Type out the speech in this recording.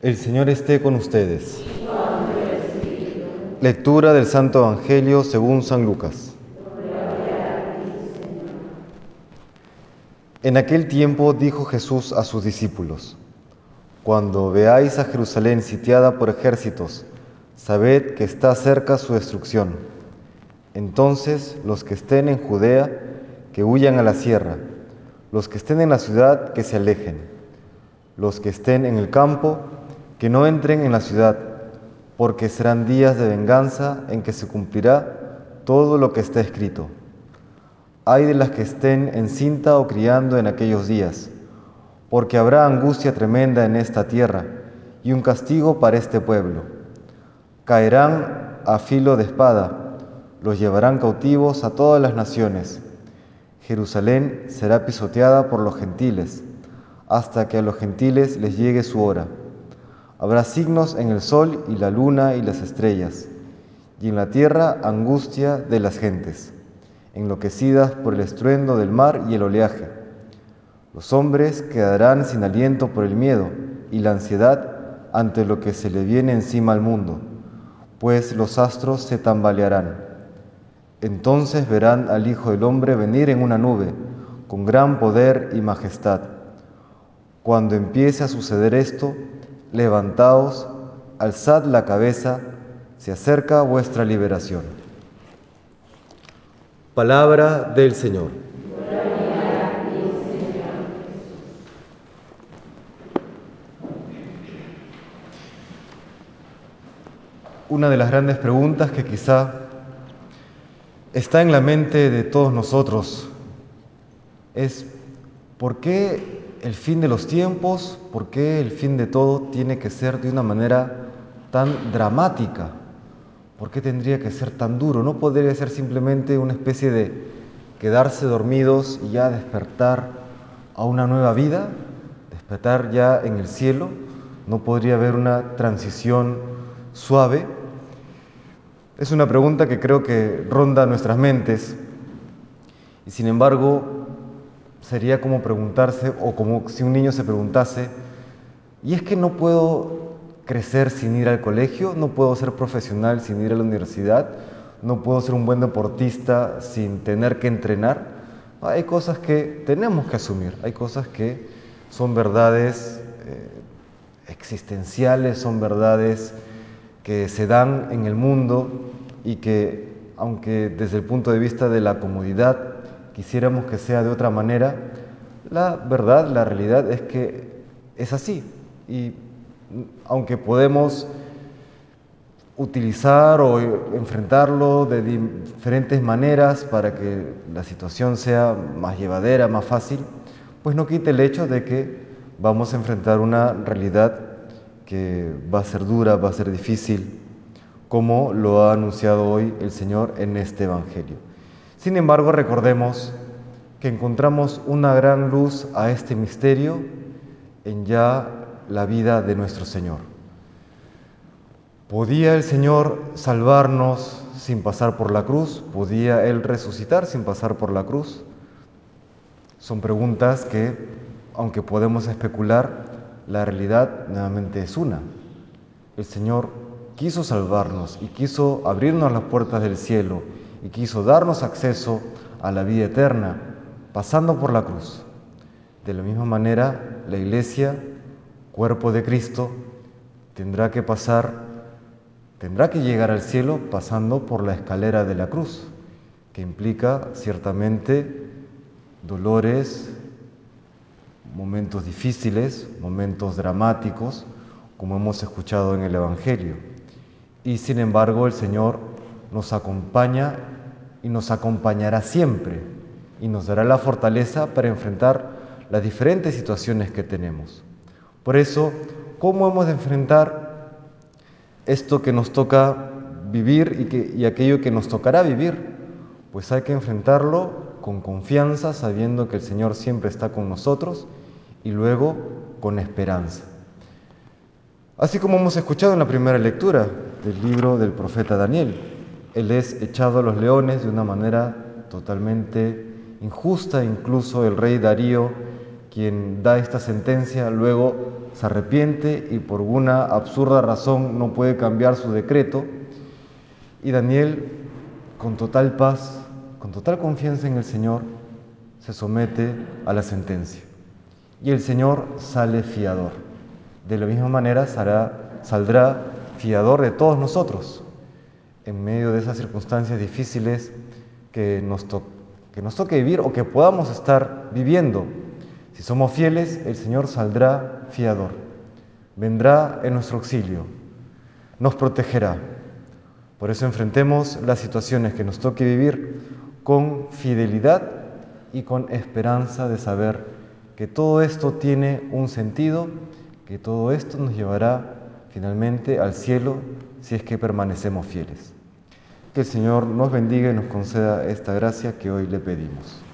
El Señor esté con ustedes. Lectura del Santo Evangelio según San Lucas. En aquel tiempo dijo Jesús a sus discípulos, Cuando veáis a Jerusalén sitiada por ejércitos, sabed que está cerca su destrucción. Entonces los que estén en Judea, que huyan a la sierra, los que estén en la ciudad, que se alejen, los que estén en el campo, que no entren en la ciudad, porque serán días de venganza en que se cumplirá todo lo que está escrito. Hay de las que estén encinta o criando en aquellos días, porque habrá angustia tremenda en esta tierra y un castigo para este pueblo. Caerán a filo de espada, los llevarán cautivos a todas las naciones. Jerusalén será pisoteada por los gentiles, hasta que a los gentiles les llegue su hora. Habrá signos en el sol y la luna y las estrellas, y en la tierra angustia de las gentes enloquecidas por el estruendo del mar y el oleaje. Los hombres quedarán sin aliento por el miedo y la ansiedad ante lo que se le viene encima al mundo, pues los astros se tambalearán. Entonces verán al Hijo del Hombre venir en una nube, con gran poder y majestad. Cuando empiece a suceder esto, levantaos, alzad la cabeza, se acerca vuestra liberación. Palabra del Señor. Una de las grandes preguntas que quizá está en la mente de todos nosotros es ¿por qué el fin de los tiempos, por qué el fin de todo tiene que ser de una manera tan dramática? ¿Por qué tendría que ser tan duro? ¿No podría ser simplemente una especie de quedarse dormidos y ya despertar a una nueva vida? ¿Despertar ya en el cielo? ¿No podría haber una transición suave? Es una pregunta que creo que ronda nuestras mentes y sin embargo sería como preguntarse o como si un niño se preguntase, ¿y es que no puedo crecer sin ir al colegio, no puedo ser profesional sin ir a la universidad, no puedo ser un buen deportista sin tener que entrenar. Hay cosas que tenemos que asumir, hay cosas que son verdades eh, existenciales, son verdades que se dan en el mundo y que, aunque desde el punto de vista de la comodidad quisiéramos que sea de otra manera, la verdad, la realidad es que es así. Y aunque podemos utilizar o enfrentarlo de diferentes maneras para que la situación sea más llevadera, más fácil, pues no quite el hecho de que vamos a enfrentar una realidad que va a ser dura, va a ser difícil, como lo ha anunciado hoy el Señor en este Evangelio. Sin embargo, recordemos que encontramos una gran luz a este misterio en ya la vida de nuestro Señor. ¿Podía el Señor salvarnos sin pasar por la cruz? ¿Podía Él resucitar sin pasar por la cruz? Son preguntas que, aunque podemos especular, la realidad nuevamente es una. El Señor quiso salvarnos y quiso abrirnos las puertas del cielo y quiso darnos acceso a la vida eterna, pasando por la cruz. De la misma manera, la Iglesia cuerpo de Cristo, tendrá que pasar, tendrá que llegar al cielo pasando por la escalera de la cruz, que implica ciertamente dolores, momentos difíciles, momentos dramáticos, como hemos escuchado en el Evangelio. Y sin embargo el Señor nos acompaña y nos acompañará siempre y nos dará la fortaleza para enfrentar las diferentes situaciones que tenemos. Por eso, ¿cómo hemos de enfrentar esto que nos toca vivir y, aquello que nos tocará vivir? Pues hay que enfrentarlo con confianza, sabiendo que el Señor siempre está con nosotros y luego con esperanza. Así como hemos escuchado en la primera lectura del libro del profeta Daniel, Él es echado a los leones de una manera totalmente injusta, incluso el rey Darío, quien da esta sentencia, luego se arrepiente y por una absurda razón no puede cambiar su decreto. Y Daniel, con total paz, con total confianza en el Señor, se somete a la sentencia. Y el Señor sale fiador. De la misma manera saldrá fiador de todos nosotros en medio de esas circunstancias difíciles que nos, que toque vivir o que podamos estar viviendo. Si somos fieles, el Señor saldrá fiador, vendrá en nuestro auxilio, nos protegerá. Por eso enfrentemos las situaciones que nos toque vivir con fidelidad y con esperanza de saber que todo esto tiene un sentido, que todo esto nos llevará finalmente al cielo si es que permanecemos fieles. Que el Señor nos bendiga y nos conceda esta gracia que hoy le pedimos.